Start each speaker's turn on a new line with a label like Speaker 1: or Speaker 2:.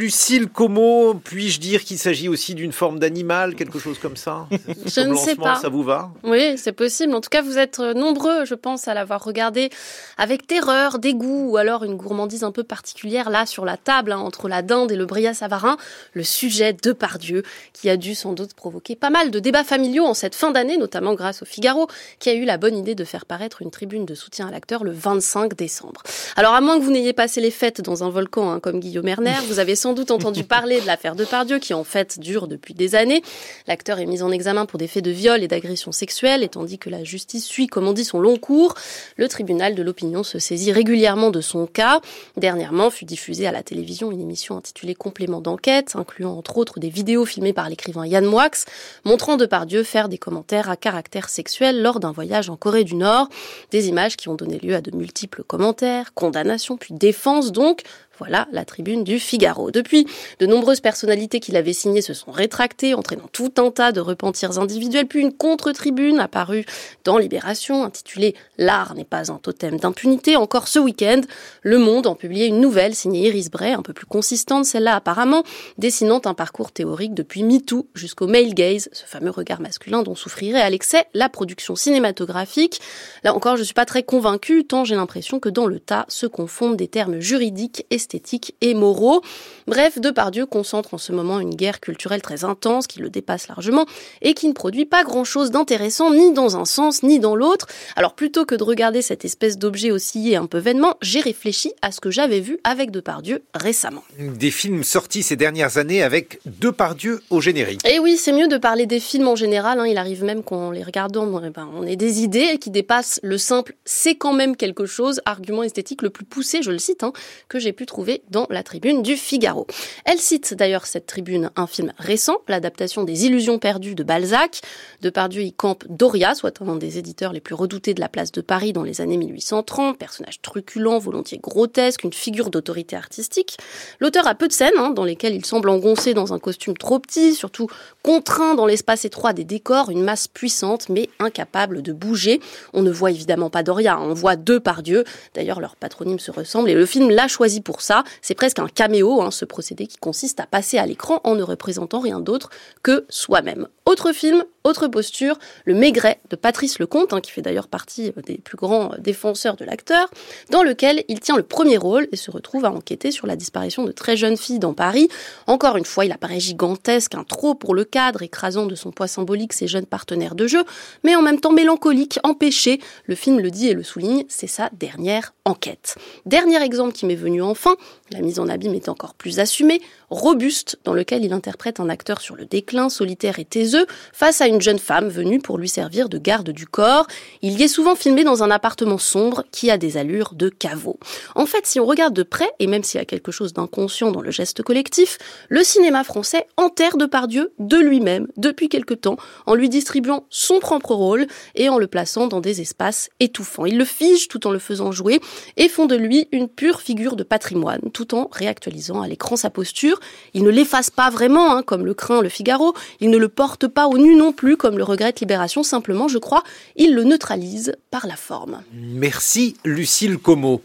Speaker 1: Lucille Como, puis-je dire qu'il s'agit aussi d'une forme d'animal, quelque chose comme ça?
Speaker 2: Je ne sais pas.
Speaker 1: Ça vous va?
Speaker 2: Oui, c'est possible. En tout cas, vous êtes nombreux, je pense, à l'avoir regardé avec terreur, dégoût ou alors une gourmandise un peu particulière là sur la table, hein, entre la dinde et le brillat savarin, le sujet de Pardieu, qui a dû sans doute provoquer pas mal de débats familiaux en cette fin d'année, notamment grâce au Figaro, qui a eu la bonne idée de faire paraître une tribune de soutien à l'acteur le 25 décembre. Alors, à moins que vous n'ayez passé les fêtes dans un volcan hein, comme Guillaume Erner, vous avez sans doute entendu parler de l'affaire de Pardieu, qui en fait dure depuis des années. L'acteur est mis en examen pour des faits de viol et d'agression sexuelle, et tandis que la justice suit, comme on dit, son long cours, le tribunal de l'opinion se saisit régulièrement de son cas. Dernièrement fut diffusée à la télévision une émission intitulée Complément d'enquête, incluant entre autres des vidéos filmées par l'écrivain Yann Moix, montrant Depardieu faire des commentaires à caractère sexuel lors d'un voyage en Corée du Nord. Des images qui ont donné lieu à de multiples commentaires, condamnations, puis défense donc, voilà la tribune du Figaro. Depuis, de nombreuses personnalités qui l'avaient signé se sont rétractées, entraînant tout un tas de repentirs individuels, puis une contre-tribune apparue dans Libération, intitulée L'art n'est pas un totem d'impunité. Encore ce week-end, Le Monde en publié une nouvelle signée Iris Bray, un peu plus consistante, celle-là apparemment, dessinant un parcours théorique depuis MeToo jusqu'au male gaze, ce fameux regard masculin dont souffrirait à l'excès la production cinématographique. Là encore, je suis pas très convaincue, tant j'ai l'impression que dans le tas se confondent des termes juridiques et esthétiques et moraux. Bref, Depardieu concentre en ce moment une guerre culturelle très intense qui le dépasse largement et qui ne produit pas grand-chose d'intéressant ni dans un sens ni dans l'autre. Alors plutôt que de regarder cette espèce d'objet osciller un peu vainement, j'ai réfléchi à ce que j'avais vu avec Depardieu récemment.
Speaker 1: Des films sortis ces dernières années avec Depardieu au générique.
Speaker 2: Et eh oui, c'est mieux de parler des films en général. Hein. Il arrive même qu'en les regardant, ben, on ait des idées qui dépassent le simple « c'est quand même quelque chose », argument esthétique le plus poussé, je le cite, hein, que j'ai pu trouver dans la tribune du Figaro. Elle cite d'ailleurs cette tribune un film récent, l'adaptation des Illusions perdues de Balzac. Depardieu y campe Doria, soit un des éditeurs les plus redoutés de la place de Paris dans les années 1830, personnage truculent, volontiers grotesque, une figure d'autorité artistique. L'auteur a peu de scènes hein, dans lesquelles il semble engoncé dans un costume trop petit, surtout contraint dans l'espace étroit des décors, une masse puissante mais incapable de bouger. On ne voit évidemment pas Doria, on voit deux par Dieu. D'ailleurs, leur patronyme se ressemble et le film l'a choisi pour ça. C'est presque un caméo, hein, ce procédé qui consiste à passer à l'écran en ne représentant rien d'autre que soi-même. Autre film, autre posture, Le Maigret de Patrice Lecomte, hein, qui fait d'ailleurs partie euh, des plus grands défenseurs de l'acteur, dans lequel il tient le premier rôle et se retrouve à enquêter sur la disparition de très jeunes filles dans Paris. Encore une fois, il apparaît gigantesque, un trop pour le cadre, écrasant de son poids symbolique ses jeunes partenaires de jeu, mais en même temps mélancolique, empêché. Le film le dit et le souligne, c'est sa dernière enquête. Dernier exemple qui m'est venu enfin, la mise en abîme est encore plus assumée, robuste, dans lequel il interprète un acteur sur le déclin, solitaire et taiseux, face à une jeune femme venue pour lui servir de garde du corps. Il y est souvent filmé dans un appartement sombre qui a des allures de caveau. En fait, si on regarde de près, et même s'il y a quelque chose d'inconscient dans le geste collectif, le cinéma français enterre Depardieu de lui-même depuis quelque temps, en lui distribuant son propre rôle et en le plaçant dans des espaces étouffants. Il le fige tout en le faisant jouer et font de lui une pure figure de patrimoine, tout en réactualisant à l'écran sa posture. Il ne l'efface pas vraiment, hein, comme le craint le Figaro, il ne le porte pas au nu non plus, comme le regrette Libération, simplement, je crois, il le neutralise par la forme.
Speaker 1: Merci Lucille Como.